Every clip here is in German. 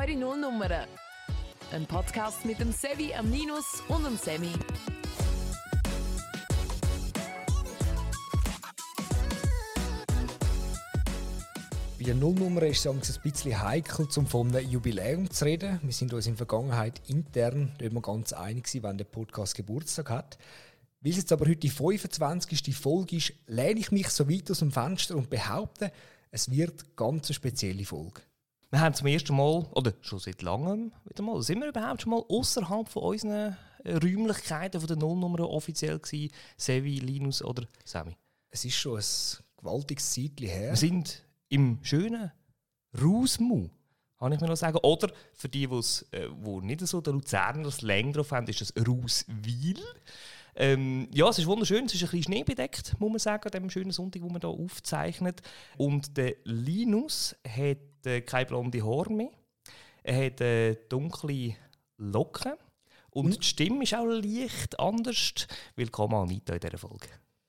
Eure Nullnummern. Ein Podcast mit dem Sevi, am Ninus und dem Semi. Bei der Nullnummer ist es ein bisschen heikel, um von einem Jubiläum zu reden. Wir sind uns in der Vergangenheit intern nicht mehr ganz einig, wann der Podcast Geburtstag hat. Weil es jetzt aber heute die 25. Folge ist, lehne ich mich so weit aus dem Fenster und behaupte, es wird ganz eine spezielle Folge. Wir haben zum ersten Mal, oder schon seit langem wieder mal, sind wir überhaupt schon mal außerhalb von unseren Räumlichkeiten von der Nullnummer offiziell gewesen? Sevi, Linus oder Sammy? Es ist schon ein gewaltiges Zeitchen her. Wir sind im schönen Rausmu, kann ich mir noch sagen. Oder für die, äh, wo nicht so der Luzerner Slang drauf haben, ist das Rauswil. Ähm, ja, es ist wunderschön. Es ist ein bisschen schneebedeckt, muss man sagen, an diesem schönen Sonntag, wo man hier aufzeichnet. Und der Linus hat äh, keine blonde Haare mehr. Er hat äh, dunkle Locken. Und mhm. die Stimme ist auch leicht anders. Willkommen, Anita, in dieser Folge.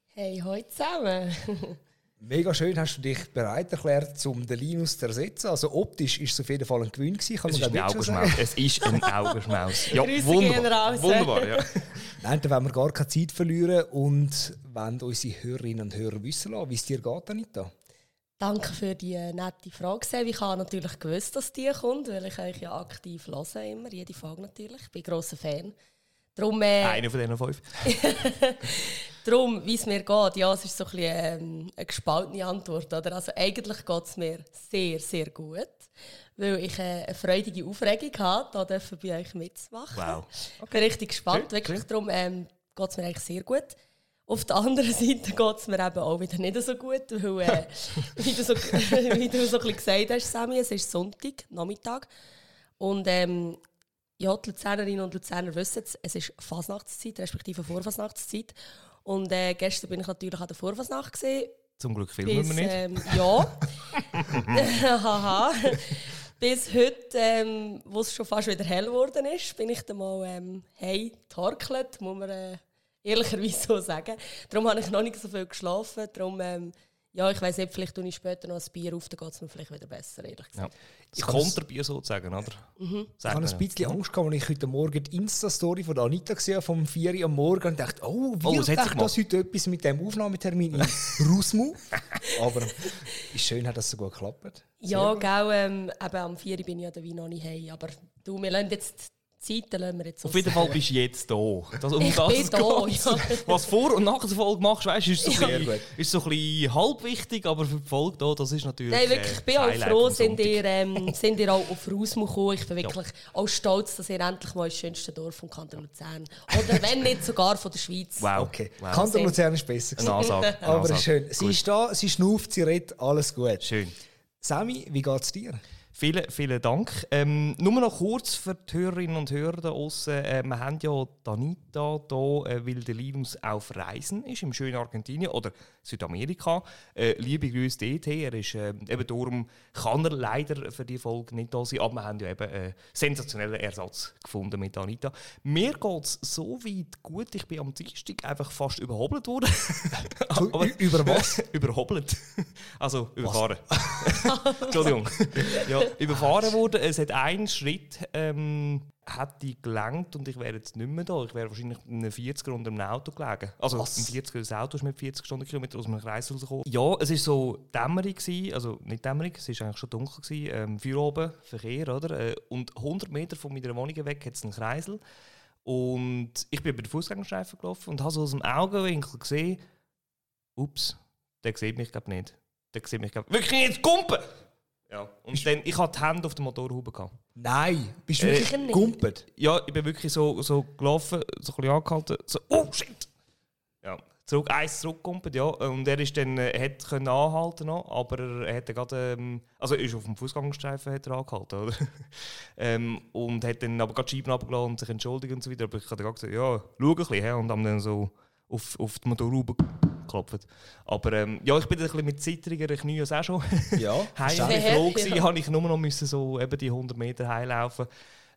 Hey, heute zusammen. Mega schön hast du dich bereit erklärt, um den Linus zu ersetzen. Also optisch ist es auf jeden Fall ein Gewinn gewesen, kann es man ist ein Augenschmaus. Es ist ein Augenschmaus. Ja, wunderbar. wunderbar ja. Nein, dann wollen wir gar keine Zeit verlieren und wollen unsere Hörerinnen und Hörer wissen lassen, wie es dir geht, Anita. Danke für die nette Frage. Ich habe natürlich gewusst, dass die kommt, weil ich euch ja aktiv höre, immer, jede Folge natürlich. Ich bin ein grosser Fan. Darum, äh, Einer von diesen fünf. Darum, wie es mir geht, ja, es ist so ein bisschen, ähm, eine gespaltene Antwort. Oder? Also eigentlich geht es mir sehr, sehr gut, weil ich äh, eine freudige Aufregung habe, da bei euch mitzumachen. Wow. Okay. Ich bin richtig gespannt, schön, wirklich. Schön. Darum ähm, geht es mir eigentlich sehr gut. Auf der anderen Seite geht es mir eben auch wieder nicht so gut, weil, äh, wie, du so, wie du so ein bisschen gesagt hast, Sammy, es ist Sonntag, Nachmittag. Und ähm, ja, die Luzernerinnen und Luzerner wissen es, es ist Fasnachtszeit, respektive Vorfasnachtszeit. Und äh, gestern bin ich natürlich an der Vorfasnacht. Zum Glück filmen wir nicht. Ähm, ja. Haha. Bis heute, ähm, wo es schon fast wieder hell geworden ist, bin ich dann mal ähm, hey, getorkelt, muss man äh, ehrlicherweise so sagen. Darum habe ich noch nicht so viel geschlafen. Darum ähm, ja, ich weiß nicht, vielleicht tue ich später noch ein Bier auf, dann geht es mir vielleicht wieder besser, ehrlich gesagt. Ja. Das Konterbier sozusagen, oder? Mhm. Ich habe ein bisschen Angst gehabt, als ich heute Morgen die Insta-Story von Anita gesehen vom 4 Uhr am Morgen und dachte, oh, wie oh, hat das heute etwas mit dem Aufnahmetermin in Rusmu? Aber ist schön, hat das so gut geklappt. Ja, genau, ähm, eben am 4 Uhr bin ich ja der Wein noch nicht heim, aber du, wir lassen jetzt Zeiten lassen wir jetzt Auf jeden Fall bist du jetzt da. Das, um ich das bin da, ja. Was vor und nach der Folge machst, weißt, ist, so ja. bisschen, ist so ein bisschen halb wichtig, aber für die Folge da, das ist natürlich. Nein, wirklich, ich bin auch froh, sind ihr, ähm, sind ihr auch auf Rausmo gekommen. Ich bin wirklich ja. auch stolz, dass ihr endlich mal das schönste Dorf vom Kanton Luzern oder wenn nicht sogar von der Schweiz. Wow. Okay. Wow. Kanton Luzern ist besser. Eine Ansage. aber Ansage. schön. Sie Gut. ist da, sie schnauft, sie redet, alles gut. Schön. Sami, wie geht es dir? Vielen, vielen Dank. Ähm, nur noch kurz für die Hörerinnen und Hörer da draußen. Äh, wir haben ja Danita hier, äh, weil der Linus auf Reisen ist, im schönen Argentinien oder Südamerika. Äh, liebe Grüße dort. Er ist, äh, eben darum kann er leider für die Folge nicht da sein, aber wir haben ja eben einen sensationellen Ersatz gefunden mit Anita. Mir geht es so weit gut, ich bin am Dienstag einfach fast überhobelt worden. aber, über was? überhobelt. Also überfahren. Entschuldigung. ja, überfahren worden. Es hat einen Schritt ähm, hätte gelangt und ich wäre jetzt nicht mehr da. Ich wäre wahrscheinlich in einem 40er unter einem Auto gelegen. Also Was? ein 40er, das Auto ist mit 40 Stundenkilometer aus einem Kreis rausgekommen. Ja, es war so dämmerig, gewesen, also nicht dämmerig, es war eigentlich schon dunkel, gewesen, ähm, Feuer oben, Verkehr, oder? Äh, und 100 Meter von meiner Wohnung weg hat es einen Kreisel. Und ich bin über den Fußgängerstreifen gelaufen und habe so aus dem Augenwinkel gesehen, ups, der sieht mich glaube nicht. Der sieht mich glaube wirklich nicht, Kumpen! Ja. Und bist dann, ich hatte die Hände auf der Motorhaube. Gehabt. Nein, bist du äh, wirklich gegumpelt? Ja, ich bin wirklich so, so gelaufen, so ein bisschen angehalten, so, oh shit! Ja, zurück, eins zurückgegumpelt, ja. Und er ist dann, äh, hat können anhalten noch, aber er hat gerade, ähm, also er ist auf dem Fußgangstreifen hat er angehalten, oder? ähm, und hat dann aber gerade die Scheiben abgeladen und sich entschuldigt und so weiter. Aber ich habe gesagt, ja, schau ein bisschen, und haben dann so auf, auf die Motorhaube geklopft. Aber ähm, ja, ich bin ein bisschen mit zittriger Knie auch schon. Ja, heim froh gewesen, habe ich nur noch müssen so eben die 100 Meter heilaufen.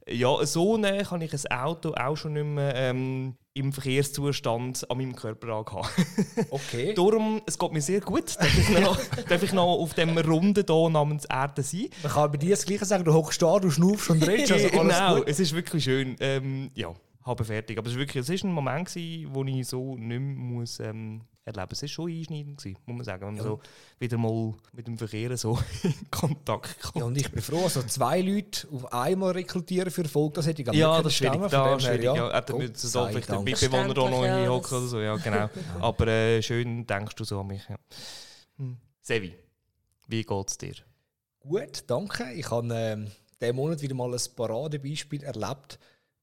Ja, so nah kann ich ein Auto auch schon nicht mehr ähm, im Verkehrszustand an meinem Körper haben. Okay. Darum, es geht mir sehr gut. Darf ich noch, darf ich noch auf dem Runden hier namens Erde sein? Man kann bei dir das Gleiche sagen, du hockst da, du schnaufst und redest, also genau, gut. es ist wirklich schön. Ähm, ja, habe fertig. Aber es war wirklich, es ist ein Moment, gewesen, wo ich so nicht mehr muss, ähm, erleben muss. Es war schon einschneidend, gewesen, muss man sagen, wenn man so wieder mal mit dem Verkehr so in Kontakt kommt. Ja, und ich bin froh, also zwei Leute auf einmal rekrutieren für Erfolg, das hätte ich gar Ja, nicht das ist schwierig. Da ist her, schwierig. Ja, hätten Gott wir so vielleicht den Dank. Mitbewohner auch noch ja, hinhocken das- oder so. Ja, genau. Aber äh, schön denkst du so an mich. Ja. Hm. Sevi, wie geht es dir? Gut, danke. Ich habe ähm, diesen Monat wieder mal ein Paradebeispiel erlebt,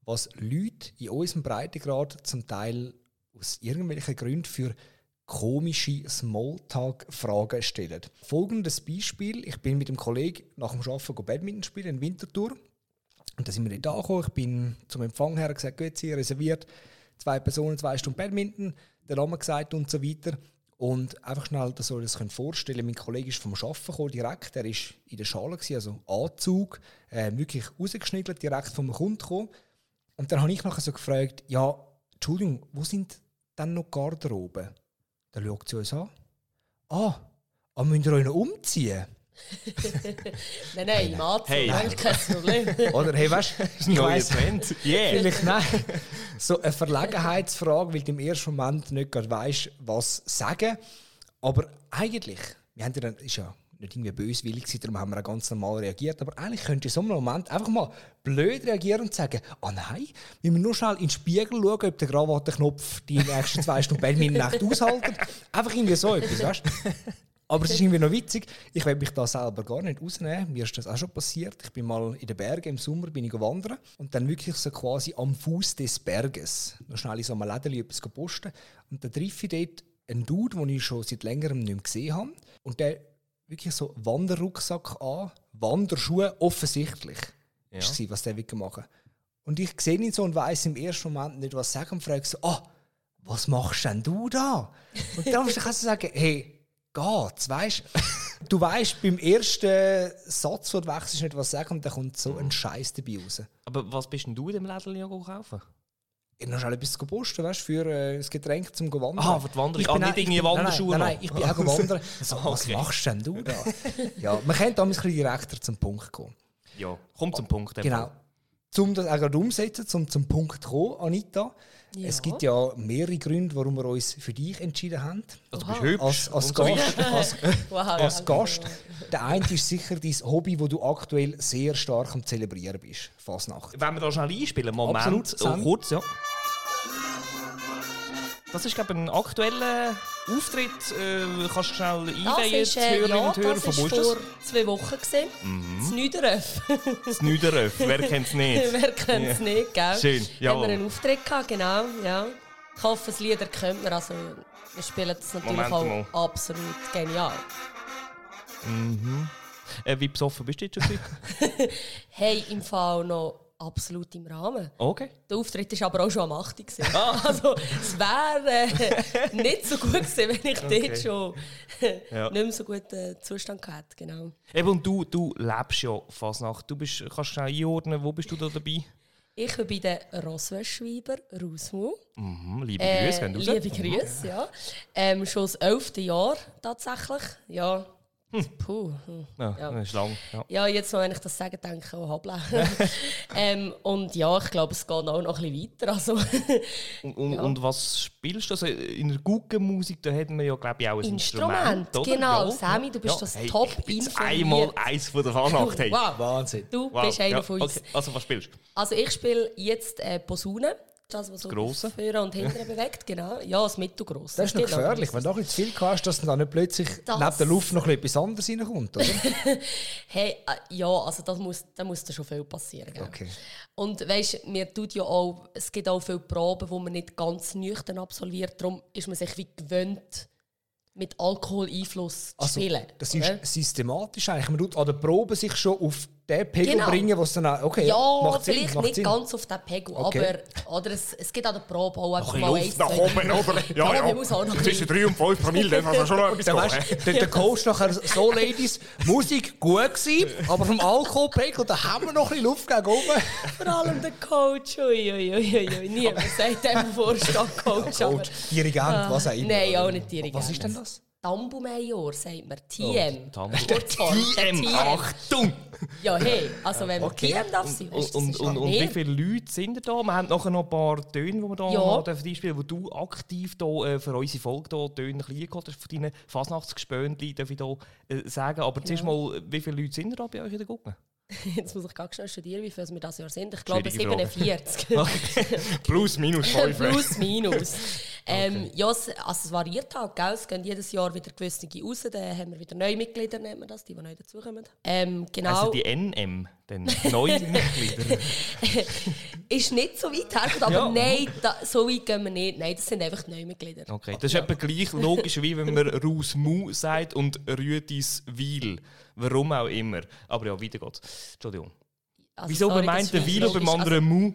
was Leute in unserem Breitengrad zum Teil aus irgendwelchen Gründen für komische Smalltalk-Fragen stellen. Folgendes Beispiel. Ich bin mit dem Kollegen nach dem Arbeiten Badminton spielen in Winterthur. Und da sind wir nicht angekommen. Ich bin zum Empfang her gesagt, gut, Sie reserviert zwei Personen, zwei Stunden Badminton, der Name gesagt und so weiter. Und einfach schnell, dass ihr euch das könnt vorstellen Mein Kollege ist vom Arbeiten gekommen, direkt. Er war in der Schale, gewesen, also Anzug, äh, wirklich rausgeschniggelt, direkt vom Kunden gekommen. Und dann habe ich nachher so gefragt, ja, Entschuldigung, wo sind denn noch Garderoben? Dann schaut sie uns an. Ah, aber müsst ihr euch noch umziehen? Nein, nein, im Anzug, Hey. eigentlich kein Problem. Oder, hey, weißt du, ich Neuer Trend. Yeah. Vielleicht nein. So eine Verlegenheitsfrage, weil du im ersten Moment nicht gerade weißt, was sagen. Aber eigentlich, wir haben ja dann, ist ja nicht irgendwie böswillig gewesen, darum haben wir auch ganz normal reagiert. Aber eigentlich könntest du in so einem Moment einfach mal blöd reagieren und sagen: Oh nein, wir nur schnell in den Spiegel schauen, ob der Krawattenknopf die nächsten zwei Stunden bei mir nicht aushält. Einfach irgendwie so etwas, weißt du? Aber es ist irgendwie noch witzig. Ich will mich da selber gar nicht rausnehmen. Mir ist das auch schon passiert. Ich bin mal in den Bergen im Sommer bin ich wandern und dann wirklich so quasi am Fuß des Berges noch schnell in so einem Läden etwas posten. Und dann treffe ich dort einen Dude, den ich schon seit längerem nicht mehr gesehen habe. Und der wirklich so Wanderrucksack an, Wanderschuhe offensichtlich. Ja. Gewesen, was der wirklich machen. Und ich sehe ihn so und weiß im ersten Moment nicht, was sagen und frage so, ah, was machst denn du da? Und dann kannst du sagen, hey, geht's, weißt du? weißt beim ersten Satz, wo du wechselst, nicht was sagen und dann kommt so ein Scheiß dabei raus. Aber was bist denn du in dem Läden ja kaufen? Noch schnell etwas posten, weißt, für äh, das Getränk zum Wandern. Ah, für die Wanderung. Ich Ah, bin nicht auch- ich irgendwie nein, nein, Wanderschuhe Nein, nein, noch? ich bin auch wandern. So, Was Okay. machst denn du da? ja, man könnte damals ein bisschen direkter zum Punkt kommen. Ja, kommt zum Punkt. Genau. Um das auch gerade umzusetzen, zum, zum Punkt zu kommen, Anita. Es Ja. gibt ja mehrere Gründe, warum wir uns für dich entschieden haben. Also, du bist hübsch. Als, als. Gast, als, Wow, als. Gast. Der eine ist sicher dein Hobby, wo du aktuell sehr stark am Zelebrieren bist. Fasnacht. Wenn wir da schnell einspielen, Moment, Absolut, oh, kurz, ja. Das ist, glaube ich, ein aktueller Auftritt. Äh, kannst du schnell einweihen, äh, Hörerinnen ja, und Hörer, das von das? vor zwei Wochen gesehen. Mhm. Das Nüderöf. Das Nüderöf, wer kennt es nicht? Wer kennt es Ja. nicht, gell? Schön, Haben jawohl. wir einen Auftritt gehabt, genau, ja. Ich hoffe, das Lieder kennt man, also wir spielen das natürlich Moment auch absolut genial. Äh, wie besoffen bist du jetzt schon? gewesen? Hey, im Fall noch absolut im Rahmen. okay. Der Auftritt war aber auch schon am 8. gewesen. Also, es wäre äh, nicht so gut gewesen, wenn ich Okay. dort schon Ja. nicht mehr so guten Zustand hätte. Genau. Eben, und du, du lebst ja Fasnacht. Du bist, kannst schnell einordnen, wo bist du da dabei? Ich bin bei den Roswell-Schweiber Rausmu. Mhm, liebe Äh, Grüße, raus. liebe Grüße, ja. Ähm, schon das elfte Jahr tatsächlich. Ja. Puh. hm. Ja, Ja. das ist lang. Ja. Ja, jetzt, wenn ich das sage, denke ich, oh, hoppla. ähm, und ja, ich glaube, es geht auch noch ein bisschen weiter. Also, Und, und, Ja. und was spielst du? Also in der Guggenmusik, da hätten wir ja, glaube ich, auch ein Instrument, Instrument. genau. Ja. Sammy, du bist Ja. das Hey, top ich bin informiert. einmal eins von der Fasnacht. Hey. Wow, Wahnsinn. du Wow. bist einer ja. von uns. Okay. Also was spielst du? Also ich spiele jetzt äh, Posaune. Das, was so Grosse? vorne und hinten bewegt, genau. Ja, das mittelgrosse. Das ist noch gefährlich, wenn du auch zu viel hast, dass dann nicht plötzlich Das- neben der Luft noch etwas anderes reinkommt, oder? Hey, äh, ja, also das muss, da muss da schon viel passieren. Gell? Okay. Und weißt, mir tut ja auch, es gibt auch viele Proben, wo man nicht ganz nüchtern absolviert. Darum ist man sich wie gewöhnt, mit Alkoholeinfluss zu Also, spielen. das oder? ist systematisch eigentlich. Man tut an der Probe sich schon auf den Pegel Genau. bringen, was dann auch, okay, Ja, macht Sinn, vielleicht macht nicht Sinn. ganz auf den Pegel, Okay. aber oder es, es gibt an der Probe auch einfach Ein mal bisschen eins, nach oben, oder? Ja, Ja, ja. Zwischen bisschen- 3 und 5 Promille, dann kann man schon noch etwas weißt, der, der Coach nachher so, Ladies, Musik gut gewesen, aber vom Alkoholpegel, da haben wir noch ein bisschen Luft gegen oben. Vor allem der Coach, ui, ui, ui, ui, ui. niemand sagt dem Vorstand Coach. Coach, Dirigent, was auch immer. Nein, auch nicht Dirigent. Was ist denn das? Tambu-Major, sagt man. TM. Der TM, Achtung! Ja, hey, also wenn man Okay. TM darf sein, Und, und, und, und wie viele Leute sind da? Wir haben nachher noch ein paar Töne, die wir da Ja. noch dürfen einspielen wo du aktiv da, äh, für unsere Folge da Töne eingeholt hast von deinen Fasnachtsgespönchen, darf ich da äh, sagen. Aber zuerst mal, wie viele Leute sind da bei euch in der Gruppe? Jetzt muss ich ganz schnell studieren, wie viele wir das Jahr sind. Ich glaube Schwierige Frage. 47. Plus, minus 5. Plus, minus. ähm, ja, es, also es variiert halt, gell? es gehen jedes Jahr wieder gewisse raus, dann haben wir wieder neue Mitglieder, nennt man das, die, die neu dazukommen. Ähm, genau, Also die NM, dann neue Mitglieder. ist nicht so weit hergekommen, aber Ja. nein, da, so weit gehen wir nicht. Nein, das sind einfach neue Mitglieder. Okay, das ist etwa gleich logisch, wie wenn man Rus Mu sagt und Rüdis Wil. Warum auch immer. Aber ja, weiter geht's. Entschuldigung. Also, Wieso sorry, der ist Wil und beim anderen Mu?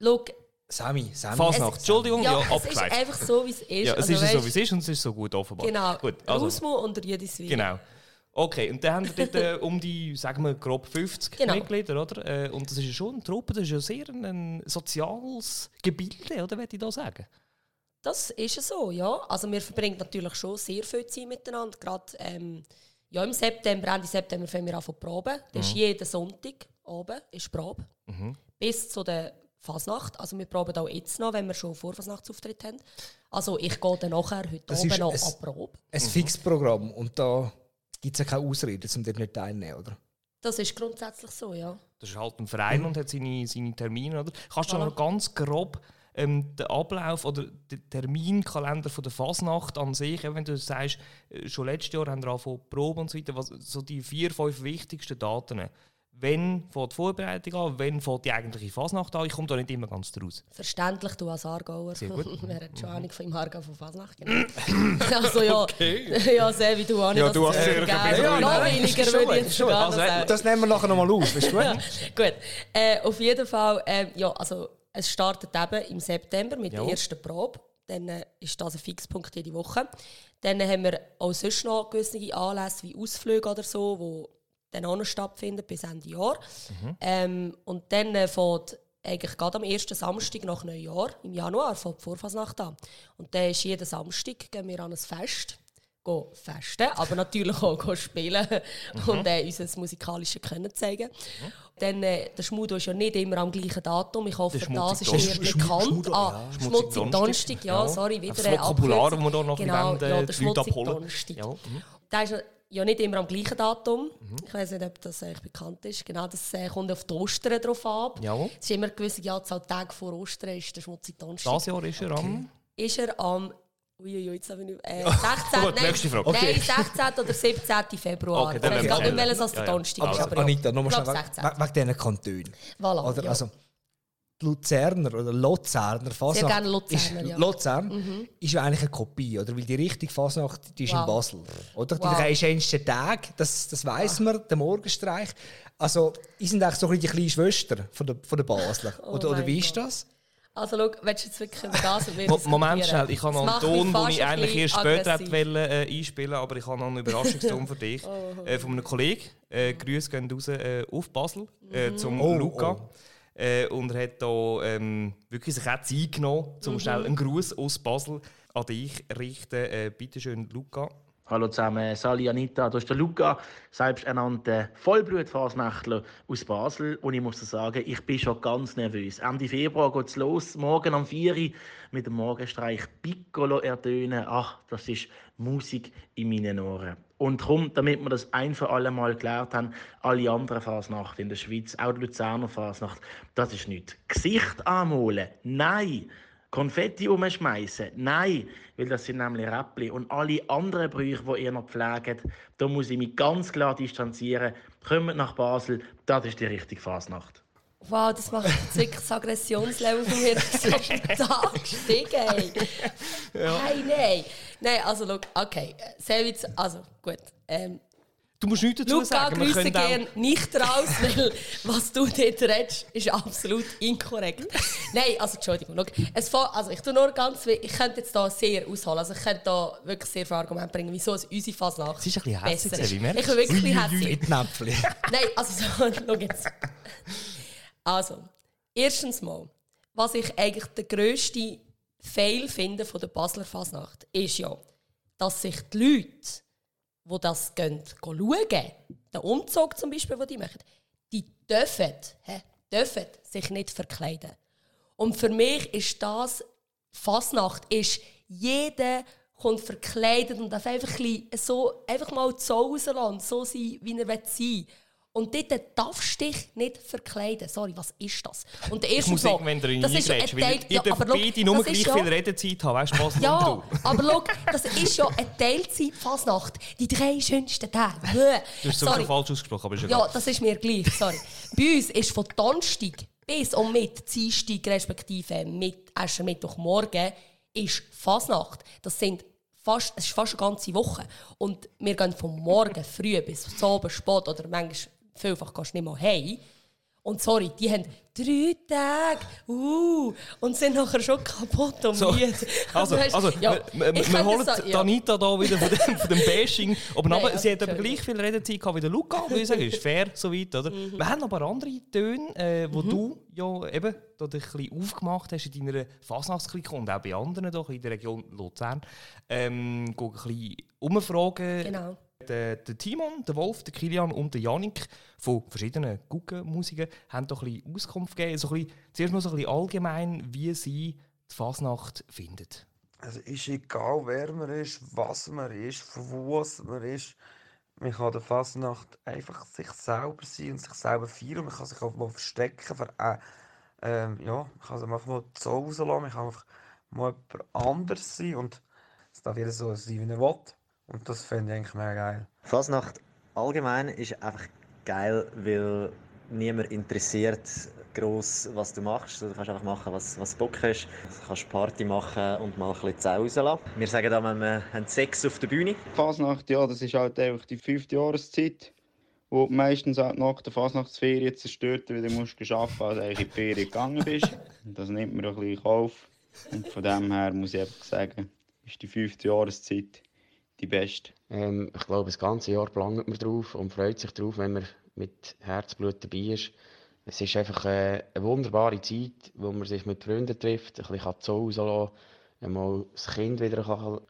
Also, schau, Sami, Sami. Fasnacht. Entschuldigung, ja, ja, es ist abgeleitet. einfach so, wie es ist. Ja, es Also, ist so, weisst, wie es ist und es ist so gut offenbar. Genau, Gut, also, Rusmo und Jüdiswil. genau. Okay, und dann haben wir dort äh, um die, sagen wir, grob 50 Genau. Mitglieder, oder? Äh, und das ist ja schon eine Truppe, das ist ja sehr ein, ein soziales Gebilde, oder, würde ich da sagen? Das ist es so, ja. Also wir verbringen natürlich schon sehr viel Zeit miteinander. Gerade ähm, ja, im September, Ende September fangen wir an zu proben. Das ist jeden Sonntag oben ist Probe. Bis zu der Fasnacht. Also wir proben auch jetzt noch, wenn wir schon Vorfasnachtsauftritt haben. Also ich gehe dann nachher heute Das oben ist noch an Probe. Ein Fixprogramm und da gibt es ja keine Ausrede, um dort nicht teilzunehmen, oder? Das ist grundsätzlich so, ja. Das ist halt ein Verein und hat seine, seine Termine, oder? Kannst du Voilà. noch ganz grob ähm, den Ablauf oder den Terminkalender von der Fasnacht an sich, wenn du sagst, äh, schon letztes Jahr haben wir angefangen proben und so weiter, was, so die vier, fünf wichtigsten Daten. Wenn fängt die Vorbereitung an, wenn fängt die eigentliche Fasnacht an? Ich komme da nicht immer ganz draus. Verständlich, du als Aargauer. Sehr gut. Wer hat schon Ahnung von im Aargau von Fasnacht? Genau. also ja, ja, sehr wie du auch nicht. Ja, dass du es hast sehr geil viel ist. Bildung. Noch weniger würde schon ich jetzt Also. Das nehmen wir nachher nochmal aus, ist gut? Gut, äh, auf jeden Fall, ähm, ja, also es startet eben im September mit der Jawohl. ersten Probe. Dann äh, ist das ein Fixpunkt jede Woche. Dann haben wir auch sonst noch gewisse Anlässe wie Ausflüge oder so, die dann auch noch stattfinden bis Ende Jahr. Ähm, und dann äh, fängt eigentlich gerade am ersten Samstag nach Neujahr, im Januar, fängt die Vorfasnacht an. Und dann ist jeden Samstag gehen wir an ein Fest gehen festen, aber natürlich auch spielen und äh, unser musikalisches Können zeigen. Dann, äh, der Schmudo ist ja nicht immer am gleichen Datum. Ich hoffe, das ist Donnerstag. bekannt. Schmudo, ah, ja. Schmutzig Donnerstag. Ja, Ja. sorry, wieder eine Vokabular, das wir da noch genau, äh, ja, der Schmutzig. Donnerstag. Ja, mhm. Der ist ja nicht immer am gleichen Datum. Ich weiß nicht, ob das eigentlich bekannt ist. Genau, das äh, kommt auf die Ostern drauf ab. Jawohl. Es ist immer eine gewisse Anzahl Tage vor Ostern ist der Schmutzig Donnerstag Das Jahr ist er am... ist er am Uiuiui, jetzt habe ich nicht, äh, 16. Gut, nein, nächste Frage. Nein, 16. oder 17. Februar. Okay, ich dann weiß lassen gar nicht, welches als Ja, der ja. Donnerstag ist. Also, Aber ja, Anita, nochmal ich schnell wegen 16. wegen diesen Kantonen. Voilà, Oder, ja. also, Luzerner oder Luzerner Fasnacht. gerne Luzerner, ist, ja. Luzern ist ja eigentlich eine Kopie, oder? Weil die richtige Fasnacht die ist in Wow. Basel. Oder? Wow. Die schönsten Tage, das, das weiss man, der Morgenstreich. Also, die sind eigentlich so ein bisschen die kleine Schwester von der, von der Basler. Oder, oder mein wie ist das? Also, schau, willst du jetzt wirklich über das und Moment schnell, ich habe noch einen Ton, den ich eigentlich erst später hätte wollen, äh, einspielen aber ich habe noch einen Überraschungston für dich. äh, von einem Kollegen. Äh, Grüße gehen raus äh, auf Basel äh, zum Oh, Luca. oh. Äh, und er hat da ähm, wirklich sich auch Zeit genommen, um schnell einen Gruß aus Basel an dich richten. Äh, Bitte schön, Luca. Hallo zusammen, Sali Anita, das ist der Luca, selbsternannter Vollblutfasnächtler aus Basel. Und ich muss sagen, ich bin schon ganz nervös. Ende Februar geht es los, morgen am 4 Uhr mit dem Morgenstreich Piccolo ertönen. Ach, das ist Musik in meinen Ohren. Und darum, damit wir das ein für alle Mal geklärt haben, alle anderen Fasnachten in der Schweiz, auch die Luzerner Fasnacht, das ist nicht Gesicht anmalen, nein. Konfetti umschmeißen? Nein, weil das sind nämlich Räppli. Und alle anderen Brüche, die ihr noch pflegt, da muss ich mich ganz klar distanzieren. Kommt nach Basel, das ist die richtige Fasnacht. Wow, das macht jetzt wirklich das Aggressionslevel von mir so da gestiegen. Ey. Nein, nein. Nein, also schau, okay. Sehr also gut. Ähm, Du musst nichts dazu Luca, sagen. Wir grüße gern nicht raus, weil was du dort redest, ist absolut inkorrekt. Nein, also Entschuldigung. Es also ich, nur ganz, ich könnte jetzt da sehr ausholen. Also ich könnte da wirklich sehr viele Argumente bringen, wieso es unsere Fasnacht Sie ist ein bisschen hässlich, ist. Sevi, merkst Ich bin wirklich hässlich. Nein, also so, schau jetzt. Also, erstens mal, was ich eigentlich der grösste Fail finde von der Basler Fasnacht, ist ja, dass sich die Leute, die das gehen, schauen, den Umzug zum Beispiel, den die machen, die dürfen, hä, dürfen sich nicht verkleiden. Und für mich ist das, Fasnacht ist, jeder kommt verkleidet und darf einfach, ein so, einfach mal zu Hause lassen, so sein, wie er sein will. Und dort darfst du dich nicht verkleiden. Sorry, was ist das? Und der Ich erste muss Mal, irgendwann drin das ist ja ein Teil- ihr dürft aber beide nur gleich ja- viel Redezeit haben. Weißt du, was ja, du? aber schau, das ist ja eine Teilzeit-Fasnacht. Die drei schönsten Tage. Du hast es sogar falsch ausgesprochen, aber ist Ja, egal. das ist mir gleich, sorry. Bei uns ist von Donnerstag bis und mit Dienstag, respektive mit Aschermittwochmorgen, ist Fasnacht. Das sind fast, es ist fast eine ganze Woche. Und wir gehen vom Morgen früh bis zum Abend spät oder manchmal vielfach gehst du nicht mal heim. Und sorry, die haben drei Tage, uh, und sind nachher schon kaputt und So, müde. Also, weisst, also ja, wir, wir, holen so- die ja. Anita da wieder von dem, von dem Bashing. Aber, Nein, ja, sie hat aber gleich viel Redezeit gehabt wie der Luca, würde ich sagen. Ist fair, soweit, oder? Mhm. Wir haben aber andere Töne, äh, wo du ja eben da dich ein bisschen aufgemacht hast in deiner Fasnachtsklicke und auch bei anderen doch in der Region Luzern. Ähm, ein bisschen umfragen. Genau. Der, der Timon, der Wolf, der Kilian und der Janik von verschiedenen Guggenmusiken haben doch ein bisschen Auskunft gegeben. So ein bisschen, zuerst mal so ein bisschen allgemein, wie sie die Fasnacht finden. Also ist egal, wer man ist, was man ist, von wo man ist. Man kann der Fasnacht einfach sich selber sein und sich selber feiern. Man kann sich auch mal verstecken. Für, äh, ähm, ja, man kann sich einfach mal zu Hause lassen. Man kann einfach mal jemand anders sein. Und es darf jeder so sein, wie er will. Und das finde ich eigentlich mega geil. Fasnacht allgemein ist einfach geil, weil niemand interessiert gross, was du machst. Du kannst einfach machen, was, was du Bock hast. Du kannst Party machen und mal ein bisschen zu Hause lassen. Wir sagen da, wir haben Sex auf der Bühne. Fasnacht, ja, das ist halt einfach die fünfte Jahreszeit, wo du meistens halt nach der Fasnachtsferien zerstört wieder musst arbeiten, als du eigentlich in die Ferien gegangen bist. Und Das nimmt man ein bisschen in Kauf. Und von dem her muss ich einfach sagen, ist die fünfte Jahreszeit die beste. Ähm, ich glaube, das ganze Jahr plangt man drauf und freut sich drauf, wenn man mit Herzblut dabei ist. Es ist einfach äh, eine wunderbare Zeit, wo man sich mit Freunden trifft, ein bisschen zu Hause lassen einmal das Kind wieder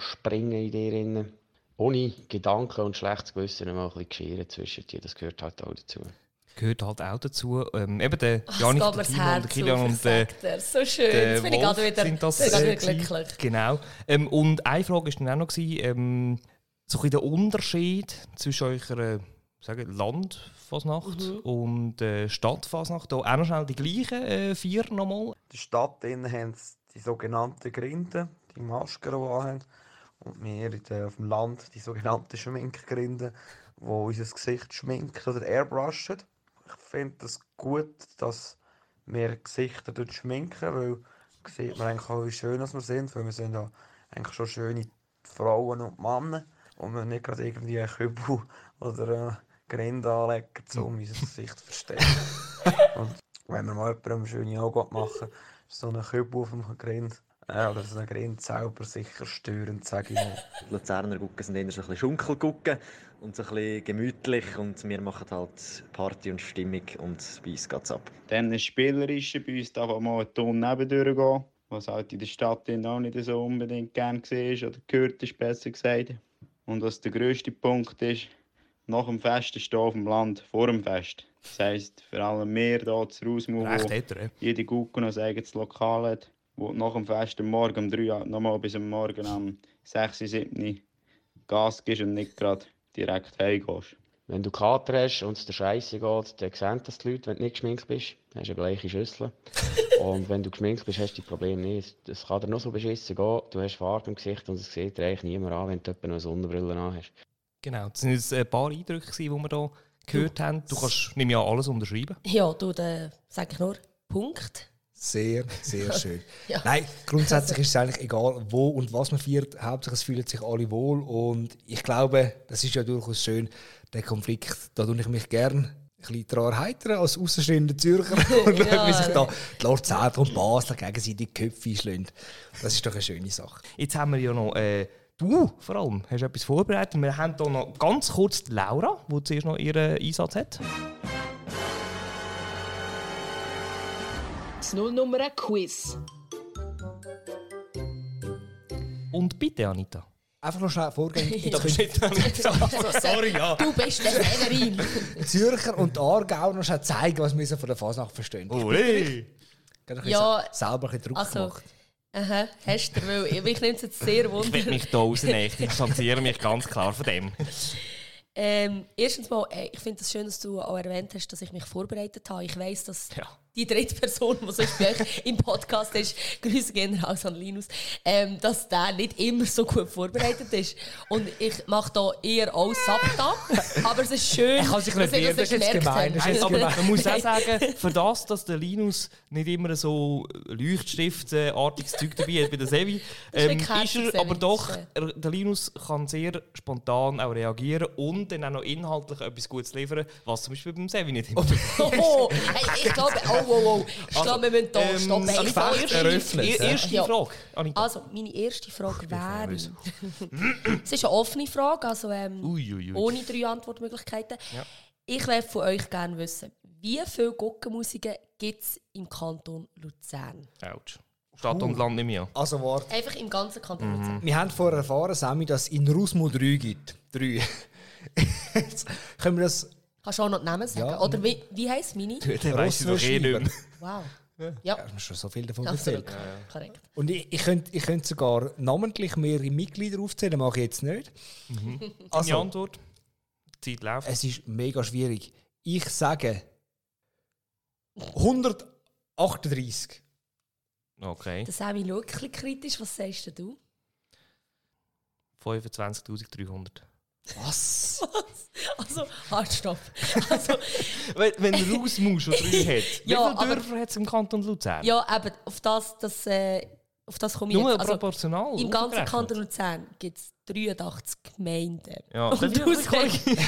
springen in dir. Rein. Ohne Gedanken und schlechtes Gewissen einmal ein bisschen Geschirr zwischen dir, das gehört halt auch dazu. Gehört halt auch dazu. Ähm, eben der Ach, Janik, der das Timon, der Kilian und der dir. So schön. der Jetzt bin ich gerade wieder, sind das, äh, wieder gewesen. glücklich. Genau. Ähm, und eine Frage war dann auch noch, gewesen, ähm, so ein bisschen der Unterschied zwischen eurer sagen, Landfasnacht Mhm. und äh, Stadtfasnacht. Da auch noch schnell die gleichen äh, vier nochmal. In der Stadt haben sie die sogenannten Grinden, die Masken, die haben. Und wir in auf dem Land die sogenannten Schminkgrinden, die unser Gesicht schminken oder airbrushen. Ich finde es gut, dass wir Gesichter dort schminken, weil sieht man eigentlich auch, wie schön dass wir sind, weil wir sind ja eigentlich schon schöne Frauen und Männer und wir nicht gerade irgendwie einen Kübel oder eine Grinde anlegen, um unser Gesicht zu verstecken. und wenn wir mal jemandem eine schöne Augen machen, ist so ein Kübel auf dem Grind äh, oder so ein Grind selber sicher störend, sage ich mal. Die Luzerner Gucken sind eher so ein bisschen Schunkelgucken und so ein bisschen gemütlich und wir machen halt Party und Stimmung und bei uns geht's ab. Dann das Spielerische bei uns darf auch mal ein Ton nebendurch gehen, was halt in der Stadt auch nicht so unbedingt gern gesehen ist oder gehört ist, besser gesagt. Und was der grösste Punkt ist, nach dem Fest ist hier auf dem Land vor dem Fest. Das heisst, vor allem wir hier zu Rausmau, wo älter, jede Gucke noch ein eigenes Lokal hat, wo nach dem Fest am Morgen um 3 Uhr nochmal bis am Morgen um 6, 7 Gas gibst und nicht gerade direkt heimgehst. Wenn du Kater hast und es dir scheiße geht, dann sehen das die Leute, wenn du nicht geschminkt bist. Dann hast du eine bleiche Schüssel. und wenn du geschminkt bist, hast du die Probleme nicht. Es kann dir noch so beschissen gehen, du hast Farbe im Gesicht und es sieht dir eigentlich niemand an, wenn du noch eine Sonnenbrille an hast. Genau. Das sind jetzt ein paar Eindrücke, die wir hier gehört haben. Du kannst, ich an, alles unterschreiben. Ja, du, dann sage ich nur, Punkt. Sehr, sehr schön. Ja. Nein, grundsätzlich ist es eigentlich egal, wo und was man feiert. Hauptsache es fühlen sich alle wohl. Und ich glaube, das ist ja durchaus schön, der Konflikt, da tue ich mich gern ein bisschen daran erheitern als außenstehender Zürcher und Ja. wie sich da die Lordzentrum und Basler gegenseitig die Köpfe einschlagen. Das ist doch eine schöne Sache. Jetzt haben wir ja noch, äh, du vor allem, hast etwas vorbereitet. Wir haben hier noch ganz kurz die Laura, die zuerst noch ihren Einsatz hat. Das Nullnummer Quiz. Und bitte, Anita. Einfach noch schnell vorgehen. Das ist nicht Anita. Sorry, ja. Du bist der Severin. die Zürcher und die Aargauer noch schnell zeigen, was wir so von der Fasnacht verstehen. Ich habe Ja, selber ein bisschen Druck Also, gemacht. aha, hast du, weil ich- mich nimmt es jetzt sehr Ich will mich hier rausnehmen. Ich distanziere mich ganz klar von dem. Ähm, erstens mal, äh, ich finde es schön, dass du auch erwähnt hast, dass ich mich vorbereitet habe. Ich weiß, dass Ja. Die dritte Person, die sonst bei euch im Podcast ist, Grüße gehen raus an Linus, ähm, dass der nicht immer so gut vorbereitet ist. Und ich mache da eher auch Sabta, aber es ist schön, Er kann sich nicht dass wehren, das ist gemein, das ist Aber gemein. man muss auch sagen, für das, dass der Linus nicht immer so Leuchtstiftartiges Zeug dabei hat bei der Sevi, ist ähm, wirklich ist er aber doch, ist, er, der Linus kann sehr spontan auch reagieren und dann auch noch inhaltlich etwas Gutes liefern, was zum Beispiel beim Sevi nicht immer Oh, hey, ich glaube, oh, oh, oh. Ich Also, glaube, wir müssen hier ähm, stoppen. Ich Anita, fange- erste, eröffnet, er- ja. erste Ja. Frage. Anita. Also, meine erste Frage wäre. es ist eine offene Frage, also ähm, Ui, ui, ui. ohne drei Antwortmöglichkeiten. Ja. Ich möchte von euch gerne wissen, wie viele Gockenmusiken gibt es im Kanton Luzern? Autsch. Stadt und Land nicht mehr. Also warte. Einfach im ganzen Kanton Mhm. Luzern. Wir haben vorher erfahren, Sammy, dass es in Rusmo 3 gibt. 3. Jetzt können wir das. Kannst du auch noch die Namen sagen? Ja. Oder wie, wie heisst meine? Der weiss ich doch eh nicht mehr. Wow. Ja, Ja, du hast schon so viel davon absolut. erzählt. Korrekt. Und ich, ich, könnte, ich könnte sogar namentlich mehrere Mitglieder aufzählen, mache ich jetzt nicht. Deine Also, Antwort? Die Zeit läuft. es ist mega schwierig. Ich sage 138. Okay. Das schaut ein bisschen kritisch. Was sagst denn du? 25.300. Was? Also, halt, stopp. Also, Wenn, wenn Raus muss schon drei hat, wie Ja, viele aber- Dörfer hat es im Kanton Luzern? ja, eben, auf das, das, äh, auf das komme ich Nur jetzt. Also, proportional. Im ganzen. Kanton Luzern gibt es 83 Gemeinden. Ja, Und ich du ein bisschen sagst, ich,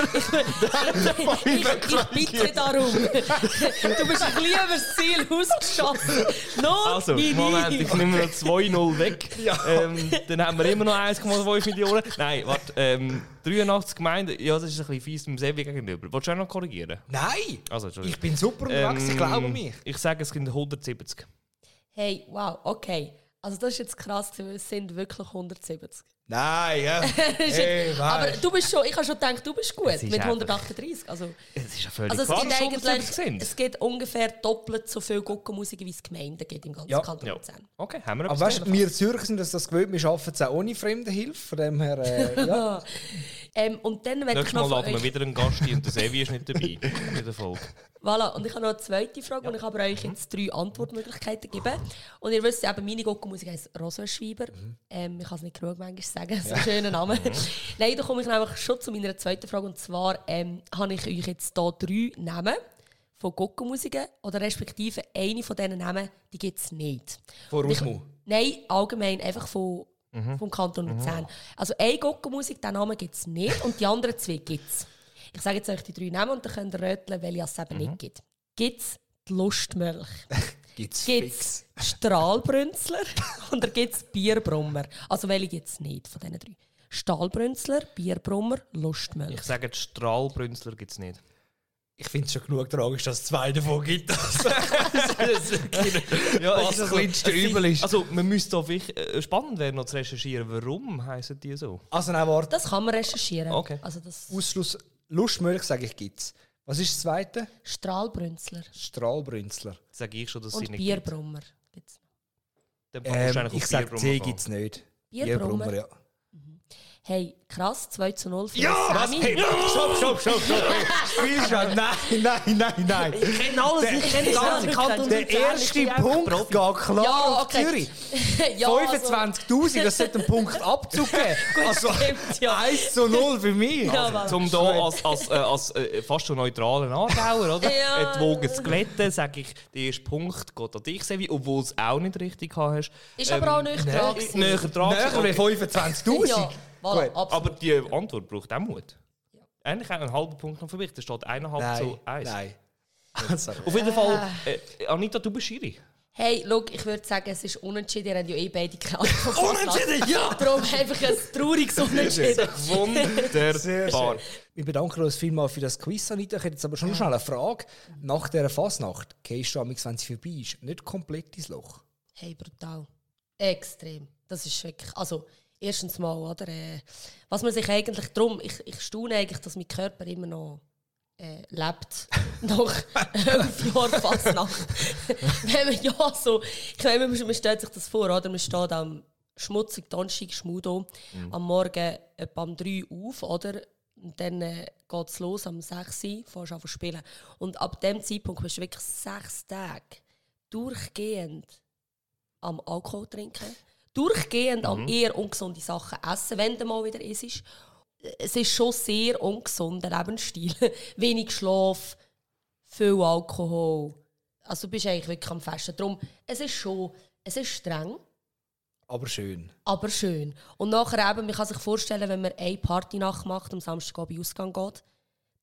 ich bitte darum. Du bist ein bisschen übers Ziel ausgeschossen. No, Also. Moment, ich nehme noch 2-0 weg. Ähm, dann haben wir immer noch 1,5 Millionen. Nein, warte, ähm, 83 Gemeinden, ja, das ist ein bisschen fies dem Sevi gegenüber. Wolltest du auch noch korrigieren? Nein! Also. Ich bin super unterwegs, ich Ähm, glaube mich. Ich sage, es sind 170. Hey, wow, okay. Also das ist jetzt krass, es sind wirklich 170. Nein, ja. Das Hey, aber du bist schon, ich habe schon gedacht, du bist gut mit einfach- 138. Also, Es ist ja völlig also es klar, gibt dass es 170 eigentlich sind. es gibt ungefähr doppelt so viel Gockenmusik, wie es Gemeinden gibt im ganzen Ja. Kanton Ja. Okay, haben wir Aber weißt wir Zürcher sind uns das gewöhnt, wir arbeiten es auch ohne Fremdenhilfe. Von dem her, äh, ja. Ähm, und dann Nächstes Mal laden wir wieder einen Gast ein und der Sevi ist nicht dabei in der Folge. voilà, und ich habe noch eine zweite Frage, und ich habe euch jetzt drei Antwortmöglichkeiten gegeben. Und ihr wisst, eben, meine Gockenmusik heisst Rosenschweiber. Ähm, ich kann es nicht genug manchmal sagen, so ein schöner Name. Nein, da komme ich nämlich schon zu meiner zweiten Frage. Und zwar ähm, habe ich euch jetzt hier drei Namen von Gockenmusiken, oder respektive eine von diesen Namen, die gibt es nicht. Von Rusmo. Nein, allgemein, einfach von, vom Kanton Luzern. Also eine Gockenmusik, den Namen gibt es nicht und die anderen zwei gibt es. Ich sage jetzt euch die drei Namen und dann könnt ihr röteln, welche es eben nicht gibt. Gibt es die Lustmilch? Gibt's Gibt es Strahlbrünzler? oder gibt es Bierbrummer? Also welche gibt es nicht von diesen drei? Stahlbrünzler, Bierbrummer, Lustmilch. Ich sage, Strahlbrünzler gibt es nicht. Ich finde es schon genug tragisch, dass es zwei davon gibt. Also, Ja, Was es ist das kleinste Übel ist. Also, man müsste doch wirklich, äh, spannend werden, noch zu recherchieren, warum heißen die so. also nein, warte. Das kann man recherchieren. Okay. Also das Ausschluss Lustmilch, sage ich, gibt es. Was ist das zweite? Strahlbrünzler Strahlbrünzler. Sage ich schon, dass sie und nicht Bierbrummer gibt. Dann fang Ähm, wahrscheinlich ich auf sage Bierbrummer C gibt es nicht. Bierbrummer? ja. Hey, krass, 2 zu 0 für Ja, was? Sammy. Hey, stopp, stopp, stopp, stopp. Spielst du? Nein, nein, nein, nein. Ich kenne alles, ich kenne den ganzen Kanton Der erste Punkt geht klar Ja, auf okay. Zürich. Ja, also- 25'000, das sollte ein Punkt Abzug geben. Also stimmt, ja. 1 zu 0 für mich. Ja, Mann. Zum da als, als, äh, als äh, fast schon neutralen Aargauer, oder? Ja. Die Wogen zu glätten, sage ich, der erste Punkt geht an dich, Sevi, obwohl du es auch nicht richtig gehabt hast. Ist aber auch nicht dran gewesen. Näher dran. Näher wie okay. 25'000. Ja, voilà. Aber die Antwort braucht auch Mut. Eigentlich auch einen halben Punkt noch für mich. Da steht eineinhalb Nein, zu eins. nein. Also, Auf jeden Fall, äh, Anita, du bist Schiri. Hey, look, ich würde sagen, es ist unentschieden. Ihr habt ja eh beide keine Unentschieden, ja! Darum einfach ein trauriges Unentschieden. Wunderbar. Wir bedanken uns vielmals für das Quiz, Anita. Ich hätte jetzt aber schon noch schnell eine Frage. Nach dieser Fasnacht, gehst du, amigs, wenn sie vorbei ist, nicht komplett ins Loch? Hey, brutal. Extrem. Das ist wirklich. Also, erstens mal, oder? Äh, was man sich eigentlich drum. Ich, ich staune eigentlich, dass mein Körper immer noch äh, lebt. nach elf Jahren Fasnacht. Wenn man ja so. Ich meine, man, man stellt sich das vor, oder? Man steht am schmutzig, Donnerstag, Schmudo, am Morgen etwa um 3 Uhr auf, oder? Und dann äh, geht es los am 6 Uhr, fährst du an zu spielen. Und ab dem Zeitpunkt bist du wirklich sechs Tage durchgehend am Alkohol trinken, durchgehend am eher ungesunde Sachen essen, wenn du mal wieder isst. Es ist schon sehr ungesunder Lebensstil. Wenig Schlaf, viel Alkohol. Also du bist eigentlich wirklich am Festen. Darum, es ist schon, es ist streng, Aber schön. aber schön. Und nachher eben, man kann sich vorstellen, wenn man eine Partynacht macht, am Samstagabend Ausgang geht,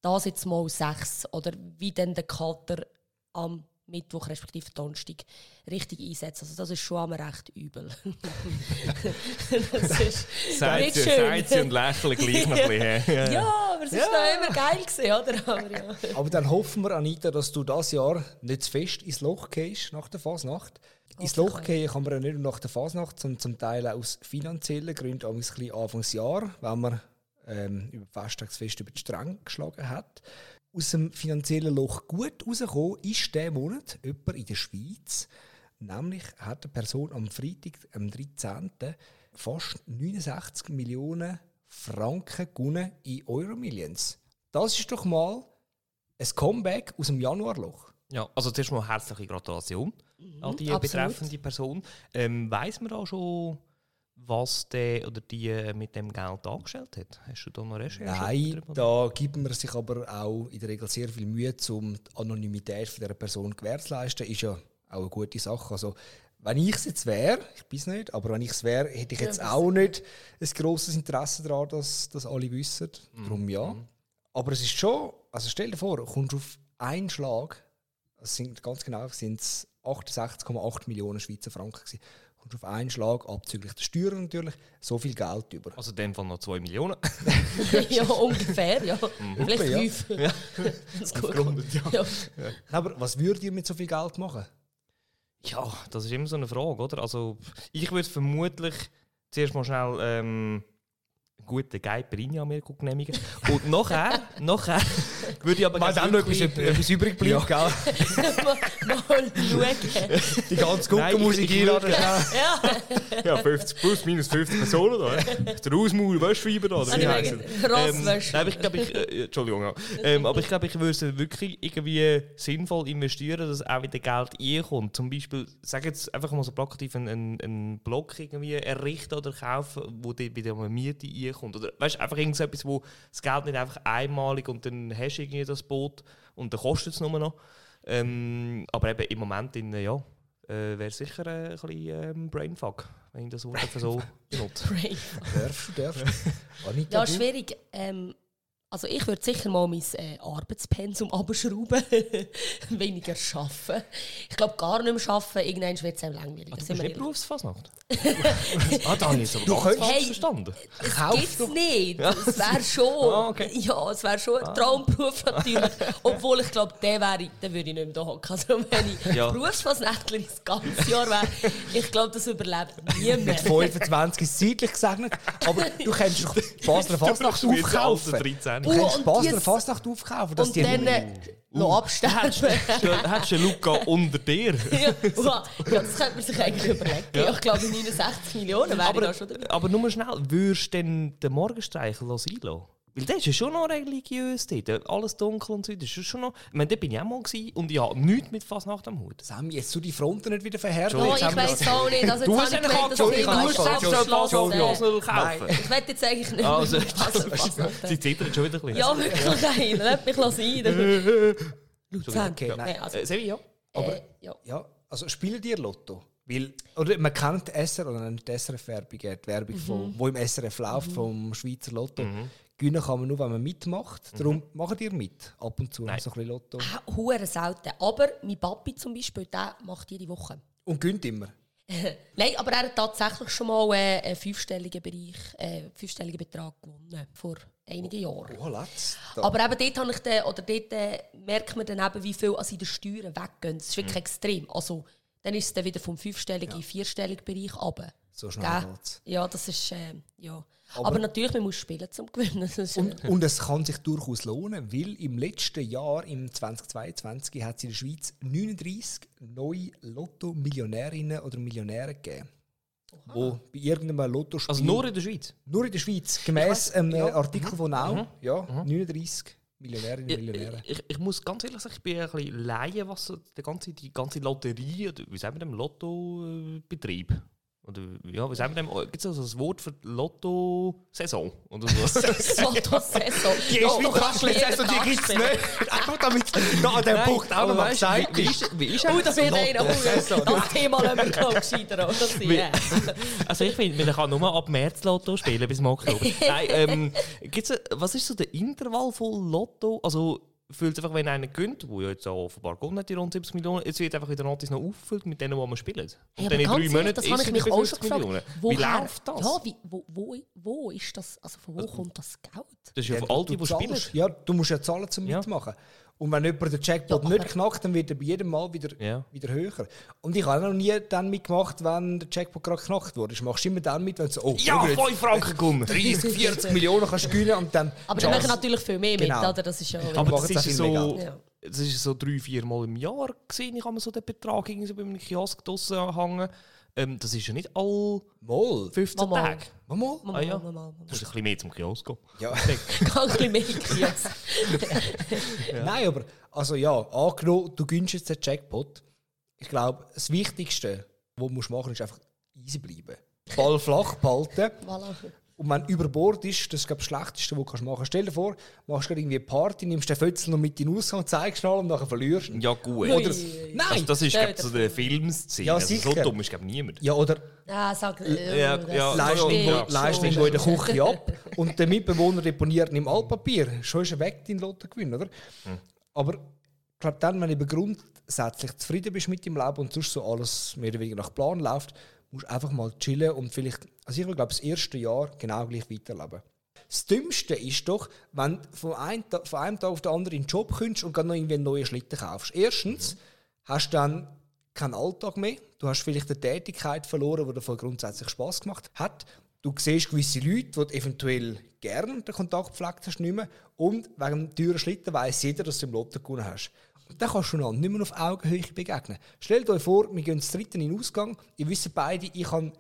das jetzt mal sechs. Oder wie dann der Kater am Mittwoch respektive Donnerstag richtig einsetzt. Also das ist schon einmal recht übel. das ist Seid nicht sie, schön. seid und lächeln gleich noch ein bisschen. Ja, aber es ist noch immer geil gewesen, oder? Aber ja. Aber dann hoffen wir, Anita, dass du das Jahr nicht zu fest ins Loch gehst nach der Fasnacht. Ins Loch gehen kann man ja nicht nur nach der Fasnacht, sondern zum Teil auch aus finanziellen Gründen, auch ein bisschen Anfangsjahr, wenn man ähm, über Festtagsfest über die Stränge geschlagen hat. Aus dem finanziellen Loch gut rausgekommen ist der Monat jemand in der Schweiz. Nämlich hat eine Person am Freitag, am 13. fast 69 Millionen Franken gewonnen in Euromillions. Das ist doch mal ein Comeback aus dem Januarloch. Ja, also zuerst mal herzliche Gratulation an die absolut. betreffende Person. Ähm, Weiß man auch schon, was der oder die äh, mit dem Geld angestellt hat? Hast du da noch Recherche? Nein, da gibt man sich aber auch in der Regel sehr viel Mühe, um die Anonymität von dieser Person gewährleisten. Ist ja auch eine gute Sache. Also, wenn ich es jetzt wäre, ich bin es nicht, aber wenn ich es wäre, hätte ich jetzt auch nicht ein grosses Interesse daran, dass das alle wissen. Darum ja. Aber es ist schon, also stell dir vor, du kommst auf einen Schlag, es sind ganz genau sind es 68,8 Millionen Schweizer Franken gewesen, kommst auf einen Schlag, abzüglich der Steuern natürlich, so viel Geld über. Also in dem Fall noch 2 Millionen. ja, ungefähr, ja. Vielleicht ja. fünf. Das ist gut. ja. Aber was würdet ihr mit so viel Geld machen? Ja, das ist immer so eine Frage, oder? Also ich würde vermutlich zuerst mal schnell ähm, guten Geiperini mir genehmigen. Und nachher, nachher würde ich aber Mal dann noch etwas, etwas übrig bleibt, gell? mal, mal schauen. Die ganze Guckenmusik einladen. schnell. Ja, 50 plus, minus 50 Personen da. Der Ausmaul, Wäschschreiber da. oder wie Also heisst wegen er? Rosswäsche. Ähm, nein, aber ich glaube, ich, äh, Entschuldigung, ja. ähm, aber ich glaube, ich würde es wirklich irgendwie sinnvoll investieren, dass auch wieder Geld reinkommt. Zum Beispiel, sag jetzt einfach mal so plakativ einen, einen, einen Block irgendwie errichten oder kaufen, wo die bei der Miete reinkommt. Oder weißt, einfach irgendetwas, wo das Geld nicht einfach einmalig und dann hast du irgendwie das Boot und dann kostet es nur noch. Ähm, aber eben im Moment in, äh, ja, äh, wäre sicher äh, ein bisschen ähm, Brainfuck, wenn ich das Wort so benutze. Brain. Darfst du, darfst du. Anita, Ja, schwierig. Ähm, also ich würde sicher mal mein äh, Arbeitspensum abschrauben. Weniger arbeiten. Ich glaube, gar nicht mehr arbeiten. Irgendwann wird es einem langweilig. Du Sind bist nicht. Berufsfasnacht? ah, da habe ich es aber Du könntest- Hey, verstanden. Es gibt's nicht. Es wäre schon. Ah, okay. Ja, es wäre schon ein Traumberuf natürlich. Obwohl ich glaube, der wäre, dann würde ich nicht mehr da hocken. Also wenn ich Ja. Berufsfasnächtler das ganze Jahr wäre, ich glaube, das überlebt niemand. 25 ist zeitlich gesegnet, aber du kannst doch Basler Fasnacht Du aufkaufen. Alter 13. Du Oh, kannst Basler Fastnacht aufkaufen, dass Und die dann äh, noch absterben. Hättest du Luca unter dir. ja, ja, das könnte man sich eigentlich überlegen. Ja. ich glaube, 69 Millionen wäre ich aber, da schon dabei. aber nur schnell, würdest du denn den Morgenstreichel sein lassen? Weil der ist ja schon noch religiös dort. Alles dunkel und so. Das ist schon noch... Ich meine, da bin ich auch mal gewesen und ich habe nichts mit Fasnacht am Hut. Sam, jetzt du die Fronten nicht wieder verhärten. Oh, ich weiß das- auch nicht. Also Du hast angekündigt, ich du hast Fasnacht schlossen. Basel kaufen. Ich werde jetzt eigentlich nicht Also, Fasnacht. Sie zittert schon wieder ein bisschen. Ja, wirklich geil. Lass mich sein. Luzern. Okay, nein. Nein, also, Äh, Sevilla? äh, ja. Ja, also spielen dir Lotto? Weil, oder man kennt die SR oder nicht die SRF-Werbung, die Werbung, von, wo im SRF läuft, vom Schweizer Lotto. Gewinnen kann man nur, wenn man mitmacht. Darum macht ihr mit, ab und zu Nein. so ein bisschen Lotto. Ah, Hure selten. Aber mein Papi zum Beispiel, der macht jede Woche. Und gönnt immer. Nein, aber er hat tatsächlich schon mal äh, einen fünfstelligen Bereich, äh, fünfstelligen Betrag gewonnen. Vor einigen Jahren. Oh, let's. Aber eben dort, habe ich den, oder dort äh, merkt man dann eben, wie viel an den Steuern weggehen. Das ist wirklich extrem. Also, dann ist es dann wieder vom fünfstelligen in den vierstelligen Bereich runter. So schnell geht's. Ja, das ist... Äh, ja. Aber, Aber- natürlich, man muss spielen zum Gewinnen. Das ist, äh, Und, und es kann sich durchaus lohnen, weil im letzten Jahr, im 2022, hat es in der Schweiz 39 neue Lotto-Millionärinnen oder Millionäre gegeben. Wo bei irgendeinem Lottospiel. Also nur in der Schweiz? Nur in der Schweiz. Gemäss einem äh, Artikel von Now. Mhm. Ja, 39 Millionärinnen und Ich, Millionäre. ich, ich muss ganz ehrlich sagen, ich bin ein bisschen Laie, was die ganze, die ganze Lotterie, wie sagen wir dem, Lottobetrieb? Oder ja, wie sagen wir dem? Gibt es also ein Wort für Lotto-Saison? Oder so? Lotto-Saison. Die ist wie Bachelor-Saison, die gibt es nicht. Einfach damit da an dem Punkt auch aber noch mal weißt du, gesagt wie ist. wie ist Oh, eigentlich das wird einer. Oh, das Thema lassen wir glaube gescheiter oder. Also ich finde, man kann nur ab März Lotto spielen bis im Oktober. Nein, ähm, gibt's, was ist so der Intervall von Lotto? Also fühlt es einfach, wenn einer gönnt, wo ja jetzt auch offenbar gewonnen hat, die rund 70 Millionen, jetzt wird einfach wieder Notis noch auffüllt mit denen, die man spielt. Und aber dann in drei Monaten das ist habe es ich mich auch 50 schon gefragt. Millionen. Woher, Wie läuft das? Ja, wie, wo, wo, wo ist das? Also von wo kommt das Geld? Das ist ja Ja, für all die, du die spielen. Ja, du musst ja zahlen zum Ja. Mitmachen. Und wenn jemand den Jackpot Ja, nicht knackt, dann wird er bei jedem Mal wieder, Ja. wieder höher. Und ich habe noch nie dann mitgemacht, wenn der Jackpot gerade geknackt wurde. Du machst immer dann mit, wenn du so, oh, Ja, schau jetzt, 5 Franken gewonnen. 30, 40 Millionen kannst du gewinnen und dann... Aber dann machen natürlich viel mehr mit, Genau. oder? Das ist ja Aber das es ist, so. Ja. das ist so drei, vier Mal im Jahr gesehen. Ich habe mir so den Betrag irgendwie so bei einem Kiosk draussen hängen. Ähm, das ist ja nicht all Mal. 15 Mal. Tage. Mal, mal. Mal, Ah, ja. mal, mal, mal. Du musst ein bisschen mehr zum Kiosk gehen. Ja. Ganz ein bisschen mehr Kiosk. Nein, aber also ja, angenommen, du gönnst jetzt den Jackpot. Ich glaube, das Wichtigste, was du musst machen musst, ist einfach easy bleiben. Ball flach behalten. Voilà. Und wenn du über Bord ist, das ist glaub, das Schlechteste, was du machen kannst. Stell dir vor, machst gerade irgendwie eine Party, nimmst den Fötzel noch mit in den Ausgang, zeigst schnell und nachher verlierst du ihn. Ja, gut. Oder, nein! Also das ist Stell glaub, dir so der Filmszene. Ja, also so dumm ist glaub, niemand. ja, oder Ja, sag, äh, Ja, ja, Leistung, ja. Leistung in der Küche ab und der Mitbewohner deponiert ihn im Altpapier. Schon ist er weg, dein Lottogewinn, oder? Aber ich glaube, dann, wenn du grundsätzlich zufrieden bist mit deinem Leben und sonst so alles mehr oder weniger nach Plan läuft, musst einfach mal chillen und vielleicht, also ich glaube, das erste Jahr genau gleich weiterleben. Das Dümmste ist doch, wenn du von einem, von einem Tag auf den anderen in den Job kommst und dann noch irgendwie einen neuen Schlitten kaufst. Erstens hast du dann keinen Alltag mehr. Du hast vielleicht eine Tätigkeit verloren, die dir grundsätzlich Spaß gemacht hat. Du siehst gewisse Leute, die eventuell gerne den Kontakt gepflegt hast, nicht mehr. Und wegen dem teuren Schlitten weiss jeder, dass du im Lotto gewonnen hast. Dann kannst du einander nicht mehr auf Augenhöhe begegnen. Stellt euch vor, wir gehen zu dritten in den Ausgang. Ihr wisst beide, ich habe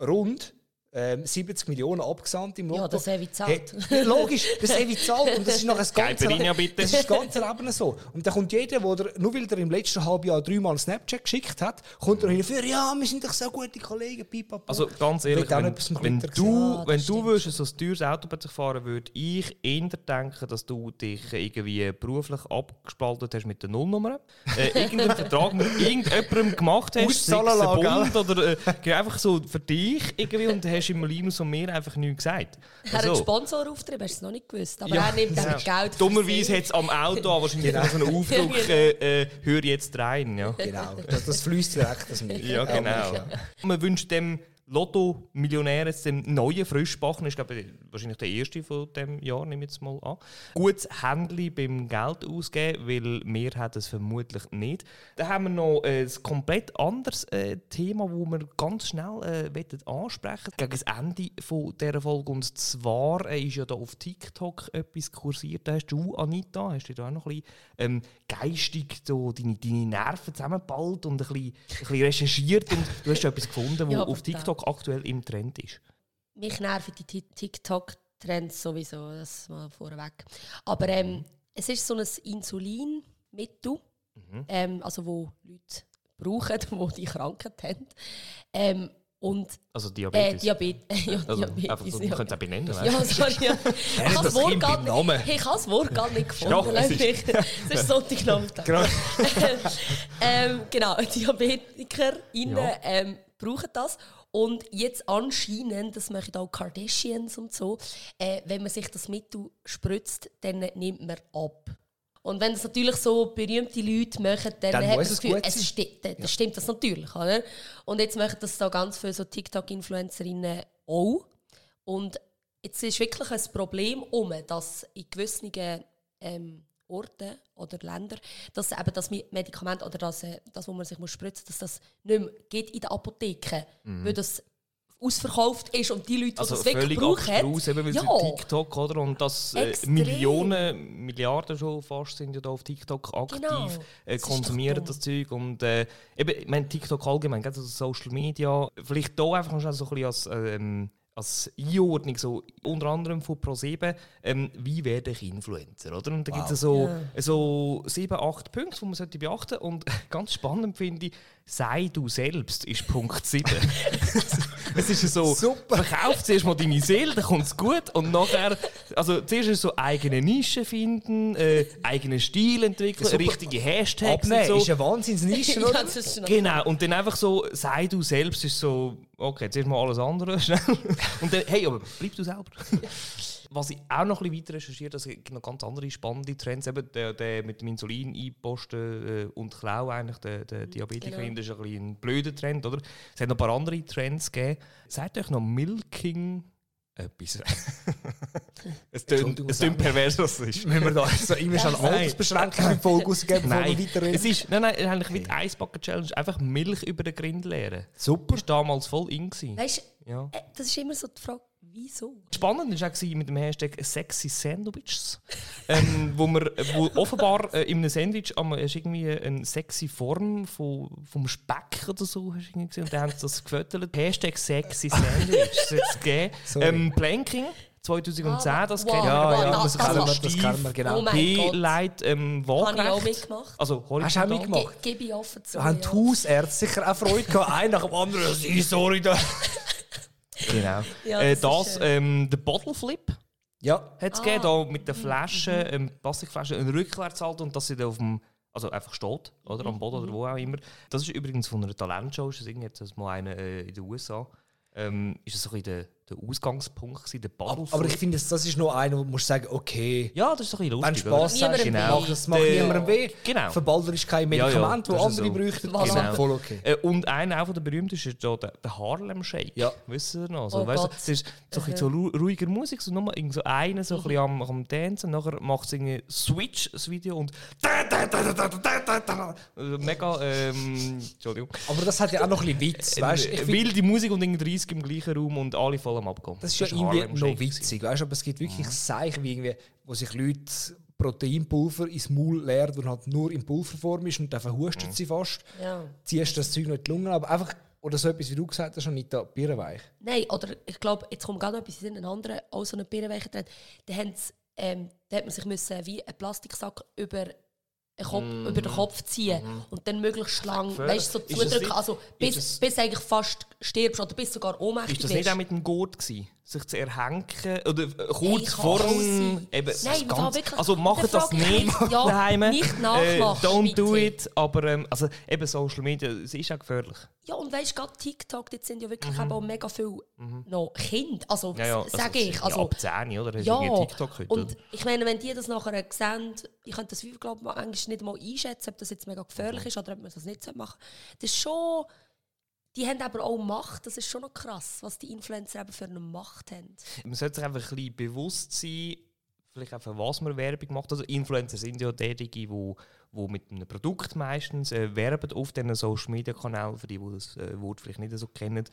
rund ähm, 70 Millionen abgesandt im Lotto. Ja, das Evi zahlt. Hey, logisch, das Evi zahlt. Und das ist noch das ganze, Caipirinha, bitte. das ist das ganze Leben so. Und dann kommt jeder, wo der, nur weil er im letzten halben Jahr dreimal Snapchat geschickt hat, kommt er hinführen, ja, wir sind doch so gute Kollegen, pipapo. Also ganz ehrlich, wenn, wenn du, Ja, wenn das du würdest so ein teures Auto plötzlich fahren würde ich eher denken, dass du dich irgendwie beruflich abgespaltet hast mit der Nullnummer. Äh, irgendeinen Vertrag mit irgendjemandem gemacht hast, sei es ein Bund oder äh, einfach so für dich irgendwie und hast im Linus und mir einfach nichts gesagt. Er hat Also, Sponsorauftrieb, hast du es noch nicht gewusst. Aber Ja. er nimmt dann Geld. für Dummerweise hat es am Auto auch wahrscheinlich Genau. so einen Aufdruck, äh, äh, hör jetzt rein. Ja. Genau, das, das fließt direkt aus mir. Ja, genau. Man wünscht dem Lotto-Millionär, jetzt dem neuen Frischbachen, ist glaube ich wahrscheinlich der erste von dem Jahr, nehme ich jetzt mal an. Gutes Händchen beim Geld ausgeben, weil mehr hat es vermutlich nicht. Dann haben wir noch ein komplett anderes äh, Thema, das wir ganz schnell äh, wollen ansprechen gegen das Ende von dieser Folge. Und zwar äh, ist ja da auf TikTok etwas kursiert. Da hast du, Anita, hast du da auch noch ein bisschen ähm, geistig so deine, deine Nerven zusammengeballt und ein bisschen, ein bisschen recherchiert und du hast etwas gefunden, was Ja, auf total. TikTok aktuell im Trend ist. Mich nerven die Ti- TikTok-Trends sowieso, das mal vorweg. Aber ähm, es ist so ein Insulinmittel, ähm, also wo Leute brauchen, die die Krankheit haben. Ähm, und Also äh, Diabetes. Diabetes. ja, Also, Diabetes. einfach so, man ja. könnte es auch benennen. Ja, sorry. Ja. Ich habe das das Wort gar nicht, ich habe das Wort gar nicht gefunden. Doch, es ist-. Es ist Sonntagnachmittag. Genau. ähm, genau, DiabetikerInnen Ja. ähm, brauchen das. Und jetzt anscheinend, das machen auch Kardashians und so, äh, wenn man sich das Mittel spritzt, dann nimmt man ab. Und wenn das natürlich so berühmte Leute machen, dann, Dann hat man das Gefühl, es sein. sti dann dann stimmt das natürlich. Oder? Und jetzt machen das da ganz viele so TikTok-Influencerinnen auch. Und jetzt ist wirklich ein Problem um, dass in gewissen ähm, Orten oder Ländern, dass eben das Medikament oder das, äh, das, wo man sich muss spritzen muss, dass das nicht mehr geht in der Apotheke, weil das ausverkauft ist und die Leute, die Also das wirklich brauchen, abstrus, eben weil ja, TikTok oder? Und dass äh. Millionen, Milliarden schon fast sind ja da auf TikTok aktiv, Genau. äh, Das konsumieren doch das Zeug und äh, eben, ich meine TikTok allgemein, also Social Media, vielleicht da einfach schon so ein bisschen als ähm, als Einordnung, so, unter anderem von ProSieben, ähm, wie werde ich Influencer, oder? Und da gibt es so, so sieben, acht Punkte, die man sollte beachten Und ganz spannend finde ich, sei du selbst ist Punkt 7. es ist ja so, Super. verkauf zuerst mal deine Seele, dann kommt es gut. Und nachher, also zuerst ist so eigene Nische finden, äh, eigenen Stil entwickeln, Super. richtige Hashtags Abnehmen und ist so. eine Wahnsinnsnische, ja, oder? Genau, und dann einfach so, sei du selbst, ist so, okay, zuerst mal alles andere schnell. Und dann, hey, aber bleib du selber. Was ich auch noch ein bisschen weiter recherchiert habe, es gibt noch ganz andere spannende Trends, eben der, der mit dem Insulin einposten äh, und Klau eigentlich, der, der Diabetikerin, genau. das ist ein bisschen ein blöder Trend, oder? Es hat noch ein paar andere Trends gegeben. Sagt euch noch Milking etwas? es tönt, Entschuldigung, es tönt pervers, was es ist. Müssen wir da so irgendwie schon eine Nein. Altersbeschränkung in die Folge rausgeben, bevor Nein, wir weiterreden? es ist, nein, nein, eigentlich wie die Eisbacken-Challenge, einfach Milch über den Grind leeren. Super. Das war damals voll in. Gewesen. Weißt Ja. du, äh, das ist immer so die Frage, wieso? Spannend war auch mit dem Hashtag Sexy Sandwiches, ähm, wo, wir, wo offenbar äh, in einem Sandwich am, hast irgendwie eine sexy Form von, vom Speck oder so hast irgendwie gesehen, und dann haben sie das gefüttert. Hashtag Sexy Sandwiches jetzt gegeben. Sorry. Ähm, Planking 2010, Ah, das wow. kennt Ja, das- das, das kennen wir, das kennen wir, genau. Oh. P-Light ähm, Habe ich auch mitgemacht. Also Hast du auch mitgemacht? Ge gebe ich offen zu. Da haben die Hausärzte sicher auch Freude gehabt, ein nach dem anderen. «Sie, Sorry, da. Genau. Ja, äh, das das, ist, ähm, der Bottle Flip. Ja, hat es Ah. gegeben, da mit den Flaschen, ähm, Plastikflaschen, einen Rückwärtshalt und dass sie da auf dem, also einfach steht, oder am Boden oder wo auch immer. Das ist übrigens von einer Talentshow, ist das irgendwie jetzt das mal eine äh, in den USA. Ähm, ist das so ein bisschen der, der Ausgangspunkt gewesen, der Bottle aber ich finde, das ist noch einer, wo du musst sagen, okay, ja, das ist doch ein bisschen wenn lustig, du Spass oder? hast, das macht niemandem weh. Genau. Verballer ist kein Ja, ja, Medikament, das andere so. bräuchten. Also Genau. voll okay. Äh, und einer auch der berühmtesten ist der, der Harlem Shake. Ja. Wisst ihr noch? So, Oh weißt du, Gott. es ist so, so ru- ruhiger Musik, so nur irgend so einer so ein bisschen am, am Dancen, nachher macht es irgendwie Switch, das Video, und mega, ähm, Entschuldigung. Aber das hat ja auch noch ein bisschen Witz, weißt du? Ich Äh, wilde Musik und irgendwie 30 im gleichen Raum und alle voll am Abkommen. Das ist ja Harlem irgendwie noch witzig, weißt du? Aber es gibt wirklich Mhm. Zeichen, wie irgendwie, wo sich Leute Proteinpulver ins Maul leeren und halt nur in Pulverform ist und dann verhustet Mhm. sie fast. Ja. Ziehst das Zeug noch in die Lungen, aber einfach, oder so etwas, wie du gesagt hast, Anita, Birrenweich. Nein, oder ich glaube, jetzt kommt gerade noch etwas in einen anderen, auch so einen Birrenweichen drin. Da, ähm, da hat man sich müssen wie einen Plastiksack über, Kopf, über den Kopf ziehen und dann möglichst lang, weißt so zudrücken, also bis, das- bis eigentlich fast stirbst oder bis sogar ohnmächtig Ist das nicht auch mit dem Gurt gewesen? Sich zu erhängen? Oder äh, Hey, kurz vor dem... Eben, Nein, ganz- wirklich. Also macht Dann das ich nicht ja, daheim. nicht nachmachen, Äh, don't do it. Aber ähm, also, eben Social Media, es ist auch gefährlich. Ja, und weißt du, gerade TikTok, dort sind ja wirklich eben auch mega viele noch Kinder. Also, Mhm. Ja, ja, sage ich. Ja, Also, ab 10, oder? Ja, TikTok heute, und ich meine, wenn die das nachher sehen, ich könnte das, glaube ich, manchmal nicht mal einschätzen, ob das jetzt mega Mhm. gefährlich ist oder ob man das nicht machen sollte. Das ist schon die haben aber auch Macht. Das ist schon noch krass, was die Influencer eben für eine Macht haben. Man sollte sich einfach ein bisschen bewusst sein, vielleicht auch für was man Werbung macht. Also Influencer sind ja diejenigen, die wo mit einem Produkt meistens äh, werben auf diesen Social Media Kanälen, für die, die das äh, Wort vielleicht nicht so kennen.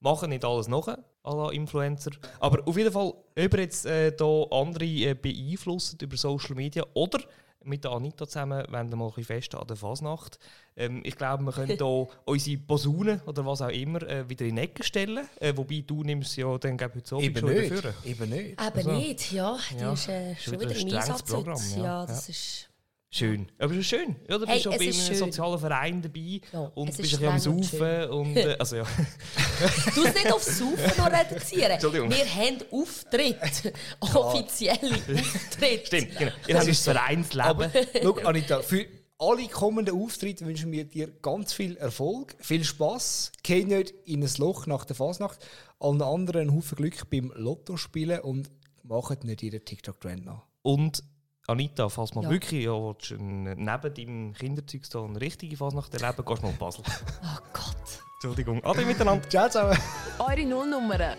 Machen nicht alles nach, alle Influencer. Aber auf jeden Fall, ob ihr jetzt äh, da andere äh, beeinflusst über Social Media oder mit der Anita zusammen wollen wir mal ein bisschen fest an der Fasnacht. Ähm, ich glaube, wir können hier unsere Posaune oder was auch immer äh, wieder in die Ecke stellen. Äh, wobei du nimmst ja dann glaube ich heute so Eben nicht. dafür. Eben nicht. Eben Also, nicht, ja. Die ja, ist äh, schon wieder wieder ein im Einsatz Programm, ja. Ja, das Ja. ist... Schön. Aber es ist schön. Ja, du Hey, bist schon bei einem schön. sozialen Verein dabei Ja, und bist ist ein bisschen am Saufen. Und, äh, also, ja. Du es nicht aufs Saufen noch reduzieren. Entschuldigung. Wir haben Auftritt. Offizielle Auftritt. Stimmt, genau. Ihr habt das Vereinsleben. Aber schau, Anita, für alle kommenden Auftritte wünschen wir dir ganz viel Erfolg, viel Spaß. Geh nicht in ein Loch nach der Fasnacht. Allen anderen einen Haufen Glück beim Lotto spielen und macht nicht jeden TikTok-Trend nach. Und Anita, falls man Ja. wirklich ja, willst, neben deinem Kinderzeug so eine richtige Fasnacht erleben, gehst du mal in Basel. Oh Gott. Entschuldigung. Ade miteinander. Ciao zusammen. Eure Nullnummern.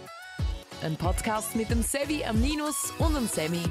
Ein Podcast mit dem Sevi, am Ninus und dem Semi.